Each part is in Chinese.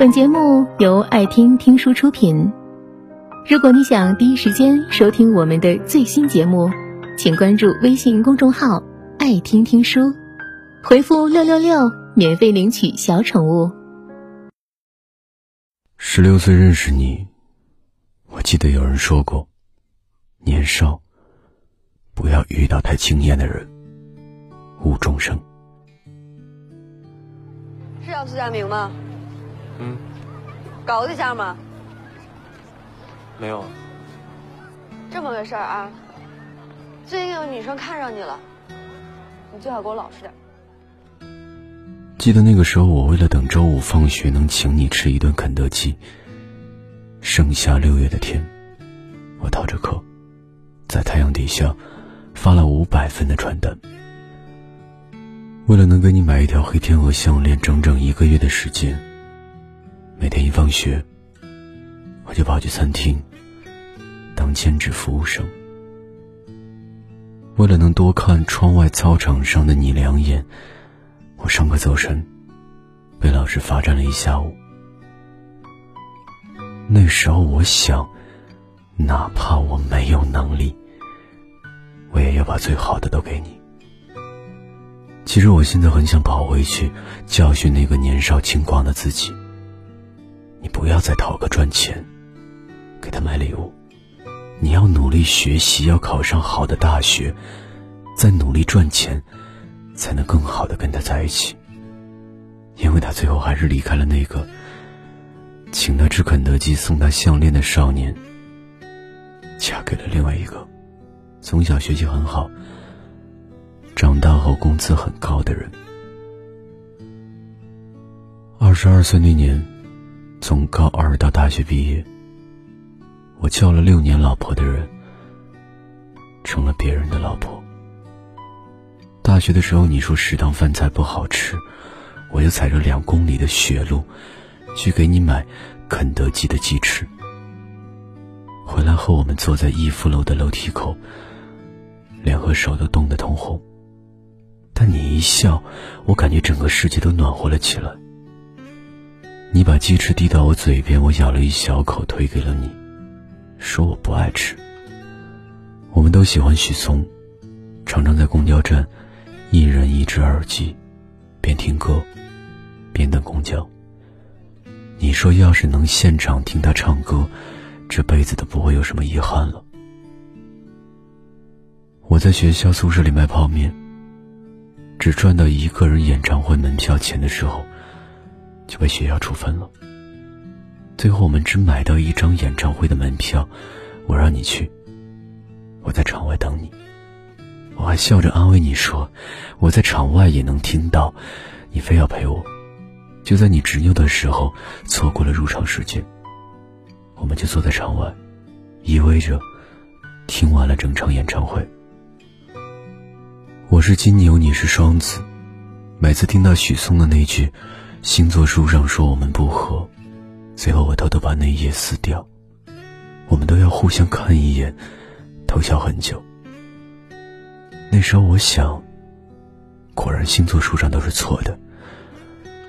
本节目由爱听听书出品。如果你想第一时间收听我们的最新节目，请关注微信公众号“爱听听书”，回复“六六六”免费领取小宠物。十六岁认识你，我记得有人说过，年少不要遇到太惊艳的人，误终生。是叫苏佳明吗？嗯，搞对象吗？没有。这么个事儿啊，最近有女生看上你了，你最好给我老实点。记得那个时候，我为了等周五放学能请你吃一顿肯德基。盛夏六月的天，我逃着课，在太阳底下发了五百份的传单。为了能给你买一条黑天鹅项链，整整一个月的时间。每天一放学，我就跑去餐厅当兼职服务生。为了能多看窗外操场上的你两眼，我上课走神，被老师罚站了一下午。那时候我想，哪怕我没有能力，我也要把最好的都给你。其实我现在很想跑回去教训那个年少轻狂的自己。不要再讨个赚钱，给他买礼物。你要努力学习，要考上好的大学，再努力赚钱，才能更好的跟他在一起。因为他最后还是离开了那个请他吃肯德基、送他项链的少年，嫁给了另外一个从小学习很好、长大后工资很高的人。二十二岁那年。从高二到大学毕业，我叫了六年老婆的人，成了别人的老婆。大学的时候，你说食堂饭菜不好吃，我就踩着两公里的雪路，去给你买肯德基的鸡翅。回来后，我们坐在逸夫楼的楼梯口，脸和手都冻得通红。但你一笑，我感觉整个世界都暖和了起来。你把鸡翅递到我嘴边，我咬了一小口，推给了你，说我不爱吃。我们都喜欢许嵩，常常在公交站，一人一只耳机，边听歌，边等公交。你说要是能现场听他唱歌，这辈子都不会有什么遗憾了。我在学校宿舍里卖泡面，只赚到一个人演唱会门票钱的时候。就被学校处分了。最后我们只买到一张演唱会的门票，我让你去，我在场外等你。我还笑着安慰你说，我在场外也能听到，你非要陪我。就在你执拗的时候，错过了入场时间，我们就坐在场外，依偎着听完了整场演唱会。我是金牛，你是双子，每次听到许嵩的那句。星座书上说我们不合，最后我偷偷把那一页撕掉。我们都要互相看一眼，偷笑很久。那时候我想，果然星座书上都是错的。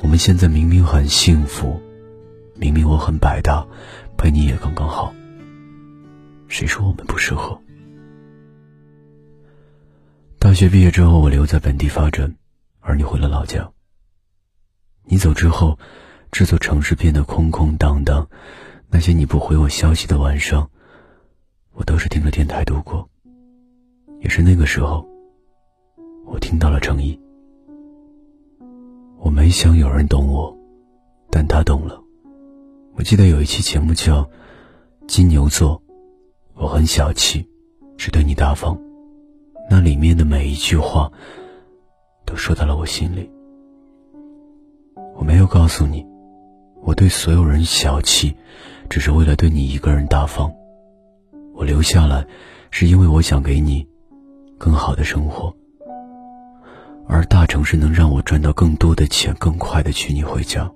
我们现在明明很幸福，明明我很百搭，陪你也刚刚好。谁说我们不适合？大学毕业之后，我留在本地发展，而你回了老家。你走之后，这座城市变得空空荡荡。那些你不回我消息的晚上，我都是听着电台度过。也是那个时候，我听到了诚意。我没想有人懂我，但他懂了。我记得有一期节目叫《金牛座》，我很小气，只对你大方。那里面的每一句话，都说到了我心里。我没有告诉你，我对所有人小气，只是为了对你一个人大方。我留下来，是因为我想给你更好的生活。而大城市能让我赚到更多的钱，更快的娶你回家。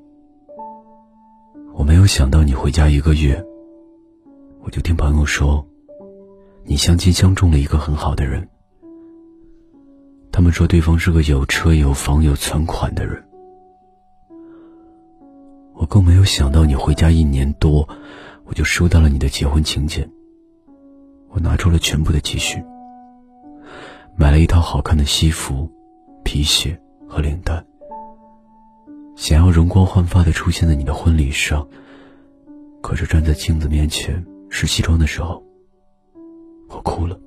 我没有想到你回家一个月，我就听朋友说，你相亲相中了一个很好的人。他们说对方是个有车有房有存款的人。更没有想到你回家一年多，我就收到了你的结婚请柬。我拿出了全部的积蓄，买了一套好看的西服、皮鞋和领带，想要容光焕发的出现在你的婚礼上。可是站在镜子面前试西装的时候，我哭了。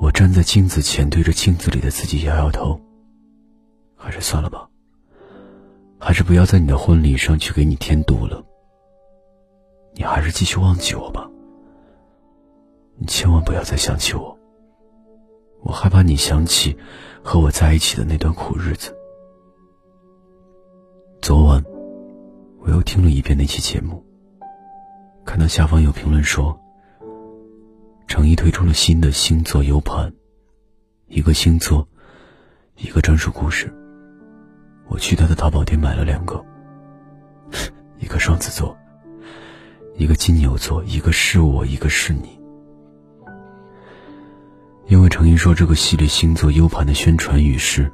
我站在镜子前，对着镜子里的自己摇摇头。还是算了吧。还是不要在你的婚礼上去给你添堵了。你还是继续忘记我吧。你千万不要再想起我。我害怕你想起和我在一起的那段苦日子。昨晚，我又听了一遍那期节目。看到下方有评论说。成毅推出了新的星座 U 盘，一个星座，一个专属故事。我去他的淘宝店买了两个，一个双子座，一个金牛座，一个是我，一个是你。因为成毅说这个系列星座 U 盘的宣传语是：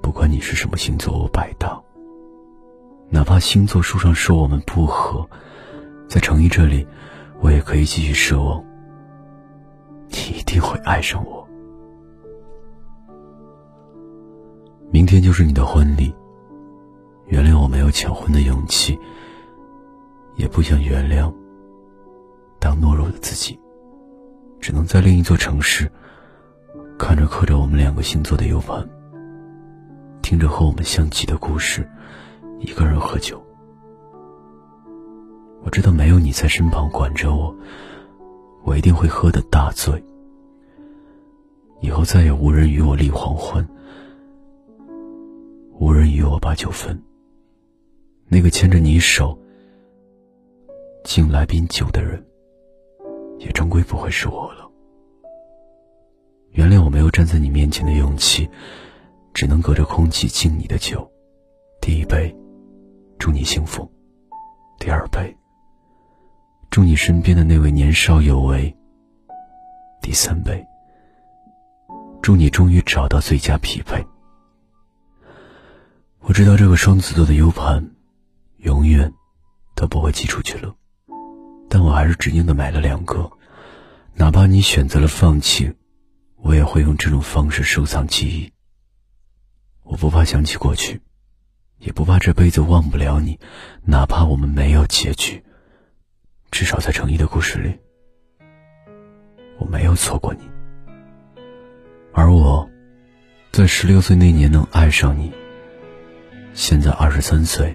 不管你是什么星座，我百搭。哪怕星座书上说我们不合，在成毅这里，我也可以继续奢望。你一定会爱上我。明天就是你的婚礼。原谅我没有抢婚的勇气，也不想原谅当懦弱的自己，只能在另一座城市，看着刻着我们两个星座的 U 盘，听着和我们相契的故事，一个人喝酒。我知道没有你在身旁管着我。我一定会喝得大醉，以后再也无人与我立黄昏，无人与我把酒分。那个牵着你手敬来宾酒的人，也终归不会是我了。原谅我没有站在你面前的勇气，只能隔着空气敬你的酒。第一杯，祝你幸福；第二杯。祝你身边的那位年少有为。第三杯。祝你终于找到最佳匹配。我知道这个双子座的 U 盘，永远都不会寄出去了，但我还是执拗的买了两个，哪怕你选择了放弃，我也会用这种方式收藏记忆。我不怕想起过去，也不怕这辈子忘不了你，哪怕我们没有结局。至少在成毅的故事里，我没有错过你。而我，在十六岁那年能爱上你，现在二十三岁